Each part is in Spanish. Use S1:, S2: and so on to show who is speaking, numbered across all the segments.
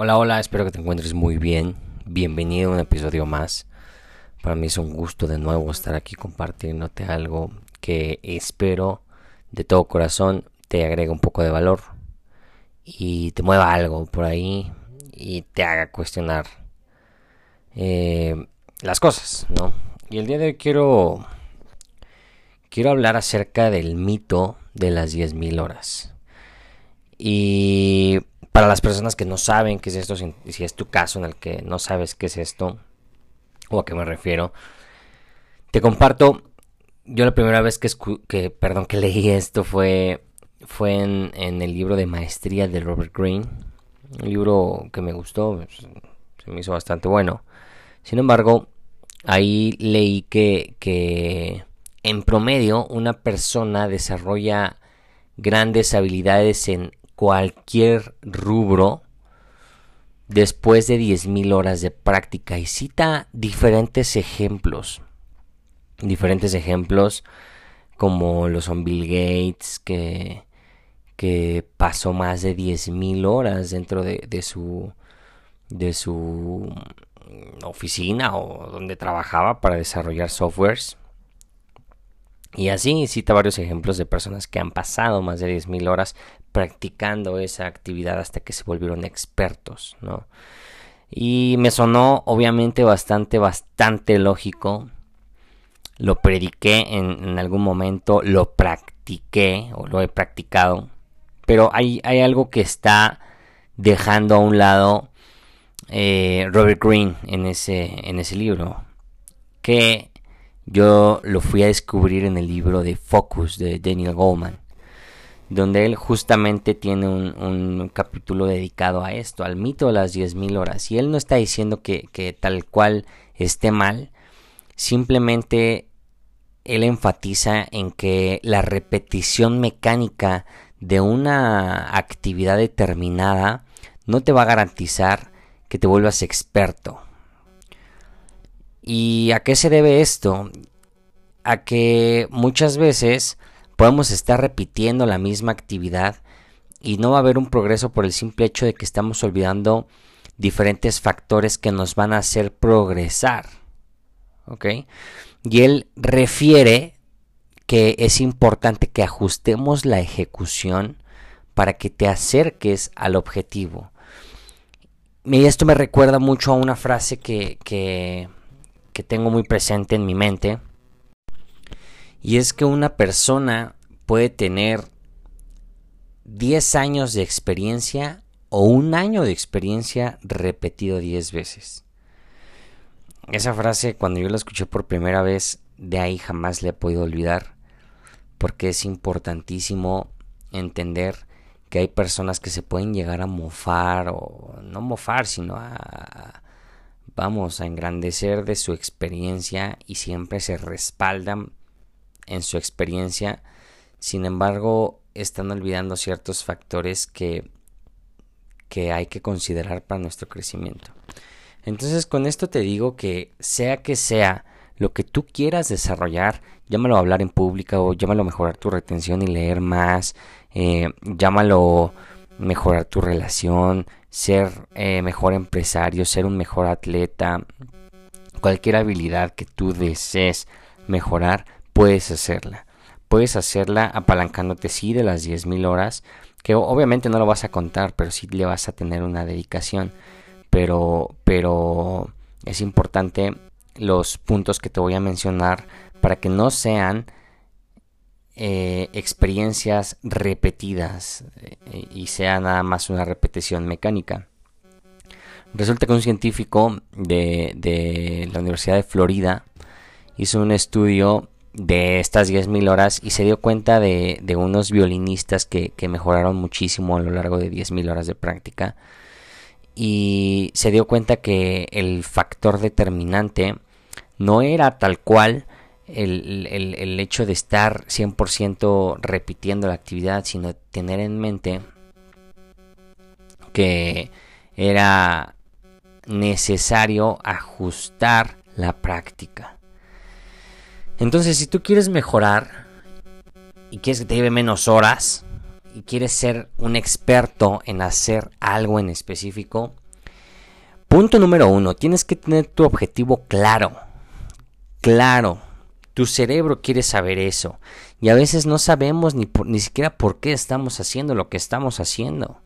S1: Hola, hola, espero que te encuentres muy bien. Bienvenido a un episodio más. Para mí es un gusto de nuevo estar aquí compartiéndote algo que espero de todo corazón te agregue un poco de valor y te mueva algo por ahí y te haga cuestionar eh, las cosas, ¿no? Y el día de hoy quiero quiero hablar acerca del mito de las 10.000 horas. Y para las personas que no saben qué es esto, si, es tu caso en el que no sabes qué es esto o a qué me refiero, te comparto. Yo la primera vez que, perdón, que leí esto fue, fue en, el libro de Maestría de Robert Greene. Un libro que me gustó, pues, se me hizo bastante bueno. Sin embargo, ahí leí que, que en promedio una persona desarrolla grandes habilidades en cualquier rubro después de 10.000 horas de práctica y cita diferentes ejemplos. Diferentes ejemplos como lo son Bill Gates que, que pasó más de 10.000 horas dentro de, de, su, de su oficina o donde trabajaba para desarrollar softwares. Y así cita varios ejemplos de personas que han pasado más de 10.000 horas practicando esa actividad hasta que se volvieron expertos, ¿no? Y me sonó obviamente bastante, bastante lógico. Lo prediqué en, algún momento, lo practiqué o lo he practicado. Pero hay, hay algo que está dejando a un lado eh, Robert Greene en ese, en ese libro. Que yo lo fui a descubrir en el libro de Focus de Daniel Goleman, donde él justamente tiene un, capítulo dedicado a esto, al mito de las 10.000 horas. Y él no está diciendo que, que tal cual esté mal, simplemente él enfatiza en que la repetición mecánica de una actividad determinada no te va a garantizar que te vuelvas experto. ¿Y a qué se debe esto? A que muchas veces podemos estar repitiendo la misma actividad y no va a haber un progreso por el simple hecho de que estamos olvidando diferentes factores que nos van a hacer progresar. ¿Ok? Y él refiere que es importante que ajustemos la ejecución para que te acerques al objetivo. Y esto me recuerda mucho a una frase que, que que tengo muy presente en mi mente. Y es que una persona puede tener 10 años de experiencia o un año de experiencia repetido 10 veces. Esa frase cuando yo la escuché por primera vez, de ahí jamás la he podido olvidar, porque es importantísimo entender que hay personas que se pueden llegar a mofar, o no mofar, sino a, vamos a engrandecer de su experiencia y siempre se respaldan en su experiencia. Sin embargo, están olvidando ciertos factores que, que hay que considerar para nuestro crecimiento. Entonces, con esto te digo que sea que sea lo que tú quieras desarrollar, llámalo hablar en público o llámalo mejorar tu retención y leer más, eh, llámalo mejorar tu relación, ser eh, mejor empresario, ser un mejor atleta, cualquier habilidad que tú desees mejorar, puedes hacerla. Puedes hacerla apalancándote sí de las 10.000 horas, que obviamente no lo vas a contar, pero sí le vas a tener una dedicación. Pero, pero es importante los puntos que te voy a mencionar para que no sean eh, experiencias repetidas eh, y sea nada más una repetición mecánica. Resulta que un científico de, la Universidad de Florida hizo un estudio de estas 10.000 horas y se dio cuenta de, unos violinistas que, mejoraron muchísimo a lo largo de 10.000 horas de práctica y se dio cuenta que el factor determinante no era tal cual el, el hecho de estar 100% repitiendo la actividad, sino tener en mente que era necesario ajustar la práctica. Entonces, si tú quieres mejorar y quieres que te lleve menos horas y quieres ser un experto en hacer algo en específico, punto número uno, tienes que tener tu objetivo claro. Claro. Tu cerebro quiere saber eso. Y a veces no sabemos ni, ni siquiera por qué estamos haciendo lo que estamos haciendo.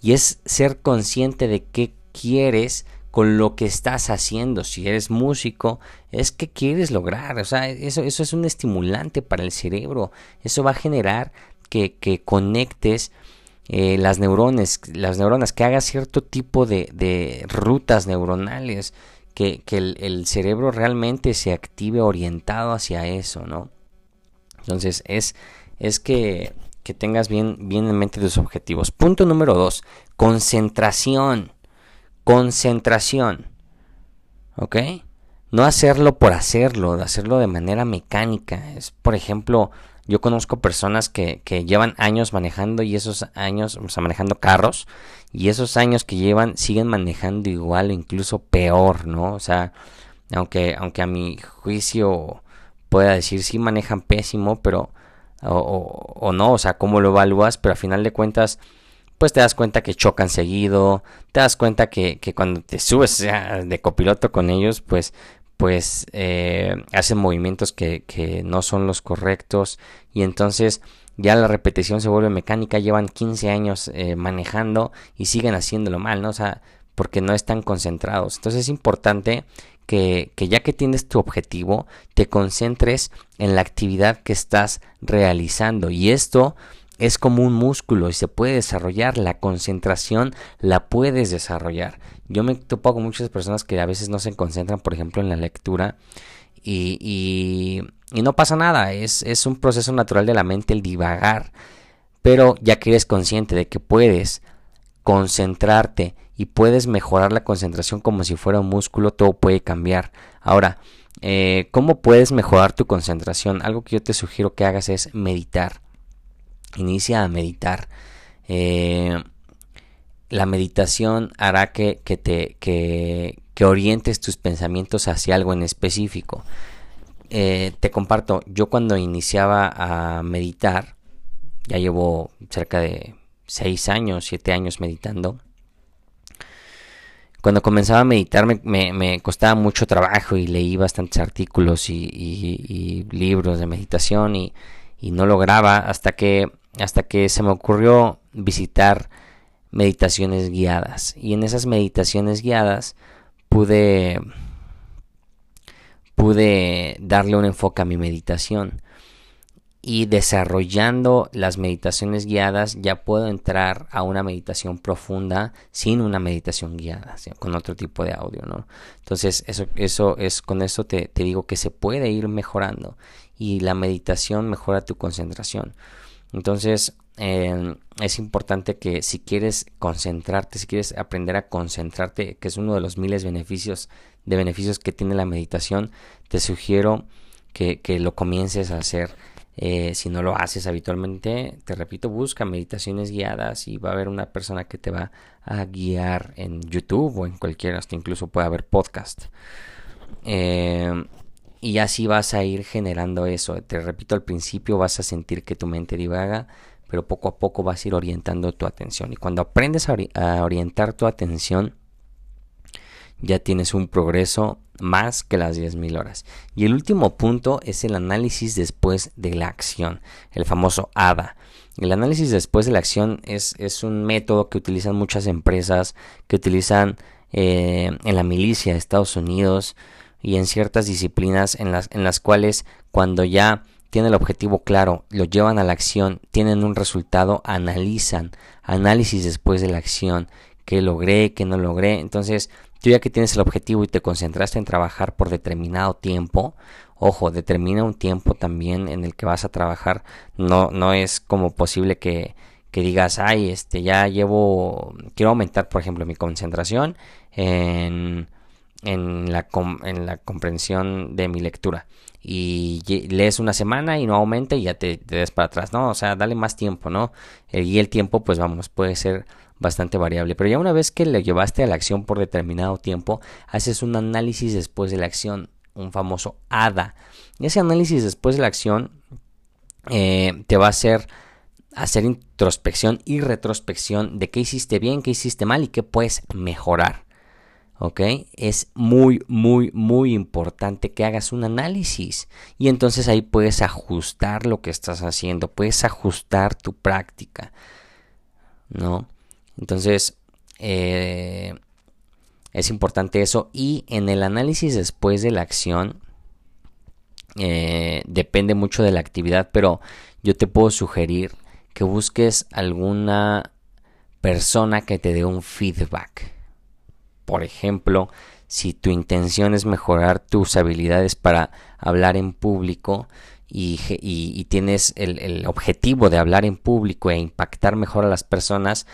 S1: Y es ser consciente de qué quieres con lo que estás haciendo. Si eres músico, es que quieres lograr. O sea, eso, eso es un estimulante para el cerebro. Eso va a generar que, conectes eh, las neuronas, las neuronas, que hagas cierto tipo de, rutas neuronales, que, el, cerebro realmente se active orientado hacia eso, ¿no? Entonces, es, es que, que tengas bien, bien en mente tus objetivos. Punto número dos, concentración concentración. ¿Ok? No hacerlo por hacerlo, hacerlo de manera mecánica. Es, por ejemplo, yo conozco personas que, que, llevan años manejando y esos años, o sea, manejando carros, y esos años que llevan siguen manejando igual o incluso peor, ¿no? O sea, aunque, aunque a mi juicio pueda decir sí manejan pésimo, pero, o, o, no, o sea, cómo lo evalúas, pero a final de cuentas pues te das cuenta que chocan seguido, te das cuenta que, cuando te subes de copiloto con ellos, pues, pues eh, hacen movimientos que, no son los correctos y entonces ya la repetición se vuelve mecánica, llevan 15 años eh, manejando y siguen haciéndolo mal, ¿no? O sea, porque no están concentrados. Entonces es importante que, que, ya que tienes tu objetivo, te concentres en la actividad que estás realizando. Y esto es como un músculo y se puede desarrollar. La concentración la puedes desarrollar. Yo me topo con muchas personas que a veces no se concentran, por ejemplo, en la lectura y, y, no pasa nada. Es, un proceso natural de la mente el divagar. Pero ya que eres consciente de que puedes concentrarte y puedes mejorar la concentración como si fuera un músculo, todo puede cambiar. Ahora, eh, ¿cómo puedes mejorar tu concentración? Algo que yo te sugiero que hagas es meditar inicia a meditar. Eh, la meditación hará que, te que, orientes tus pensamientos hacia algo en específico. Eh, te comparto, yo cuando iniciaba a meditar, ya llevo cerca de 6 años, 7 años meditando. Cuando comenzaba a meditar me, costaba mucho trabajo y leí bastantes artículos y, libros de meditación y, y no lograba hasta que hasta que se me ocurrió visitar meditaciones guiadas y en esas meditaciones guiadas pude pude darle un enfoque a mi meditación y desarrollando las meditaciones guiadas ya puedo entrar a una meditación profunda sin una meditación guiada, con otro tipo de audio, ¿no? Entonces, eso, eso es, con eso te, te digo que se puede ir mejorando y la meditación mejora tu concentración. Entonces, em, es importante que si quieres concentrarte, si quieres aprender a concentrarte, que es uno de los miles beneficios de beneficios que tiene la meditación, te sugiero que, lo comiences a hacer. Eh, si no lo haces habitualmente, te repito, busca meditaciones guiadas y va a haber una persona que te va a guiar en YouTube o en cualquiera, hasta incluso puede haber podcast. Eh, y así vas a ir generando eso. Te repito, al principio vas a sentir que tu mente divaga, pero poco a poco vas a ir orientando tu atención. Y cuando aprendes a, orientar tu atención, ya tienes un progreso más que las 10.000 horas. Y el último punto es el análisis después de la acción, el famoso ADA. El análisis después de la acción es, es un método que utilizan muchas empresas, que utilizan eh, en la milicia de Estados Unidos, y en ciertas disciplinas en las, en las cuales cuando ya tienen el objetivo claro, lo llevan a la acción, tienen un resultado, analizan, análisis después de la acción, qué logré, qué no logré. Entonces, tú ya que tienes el objetivo y te concentraste en trabajar por determinado tiempo, ojo, determina un tiempo también en el que vas a trabajar. No, no es como posible que, que digas, ay, este, ya llevo, quiero aumentar, por ejemplo, mi concentración en, en, la, en la comprensión de mi lectura. Y lees una semana y no aumenta y ya te, te des para atrás, ¿no? O sea, dale más tiempo, ¿no? Y el tiempo, pues vamos, puede ser bastante variable. Pero ya una vez que le llevaste a la acción por determinado tiempo, haces un análisis después de la acción, un famoso ADA. Y ese análisis después de la acción eh, te va a hacer hacer introspección y retrospección de qué hiciste bien, qué hiciste mal y qué puedes mejorar. ¿Ok? Es muy, muy, muy importante que hagas un análisis y entonces ahí puedes ajustar lo que estás haciendo, puedes ajustar tu práctica, ¿no? Entonces, eh, es importante eso. Y en el análisis después de la acción, eh, depende mucho de la actividad, pero yo te puedo sugerir que busques alguna persona que te dé un feedback. Por ejemplo, si tu intención es mejorar tus habilidades para hablar en público, y, tienes el, objetivo de hablar en público e impactar mejor a las personas,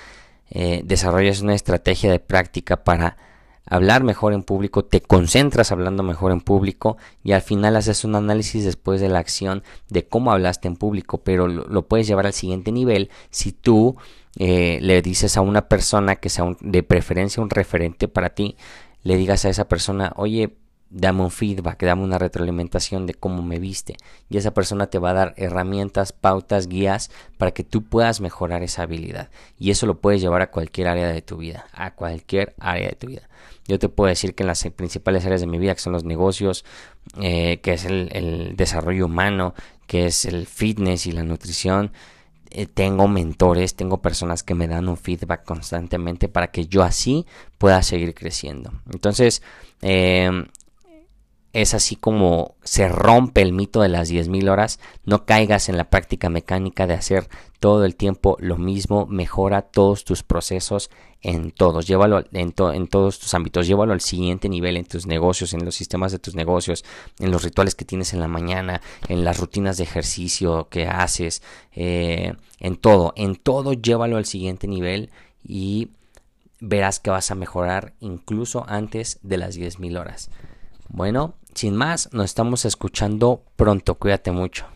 S1: eh, desarrollas una estrategia de práctica para hablar mejor en público, te concentras hablando mejor en público y al final haces un análisis después de la acción de cómo hablaste en público, pero lo, puedes llevar al siguiente nivel si tú eh, le dices a una persona que sea de preferencia un referente para ti, le digas a esa persona, oye, dame un feedback, dame una retroalimentación de cómo me viste. Y esa persona te va a dar herramientas, pautas, guías para que tú puedas mejorar esa habilidad. Y eso lo puedes llevar a cualquier área de tu vida, a cualquier área de tu vida. Yo te puedo decir que en las principales áreas de mi vida, que son los negocios, eh, que es el, desarrollo humano, que es el fitness y la nutrición, eh, tengo mentores, tengo personas que me dan un feedback constantemente para que yo así pueda seguir creciendo. Entonces, eh, es así como se rompe el mito de las 10.000 horas. No caigas en la práctica mecánica de hacer todo el tiempo lo mismo. Mejora todos tus procesos en todos. Llévalo en, en, todos tus ámbitos. Llévalo al siguiente nivel en tus negocios, en los sistemas de tus negocios, en los rituales que tienes en la mañana, en las rutinas de ejercicio que haces, eh, en todo. En todo llévalo al siguiente nivel y verás que vas a mejorar incluso antes de las 10.000 horas. Bueno, sin más, nos estamos escuchando pronto. Cuídate mucho.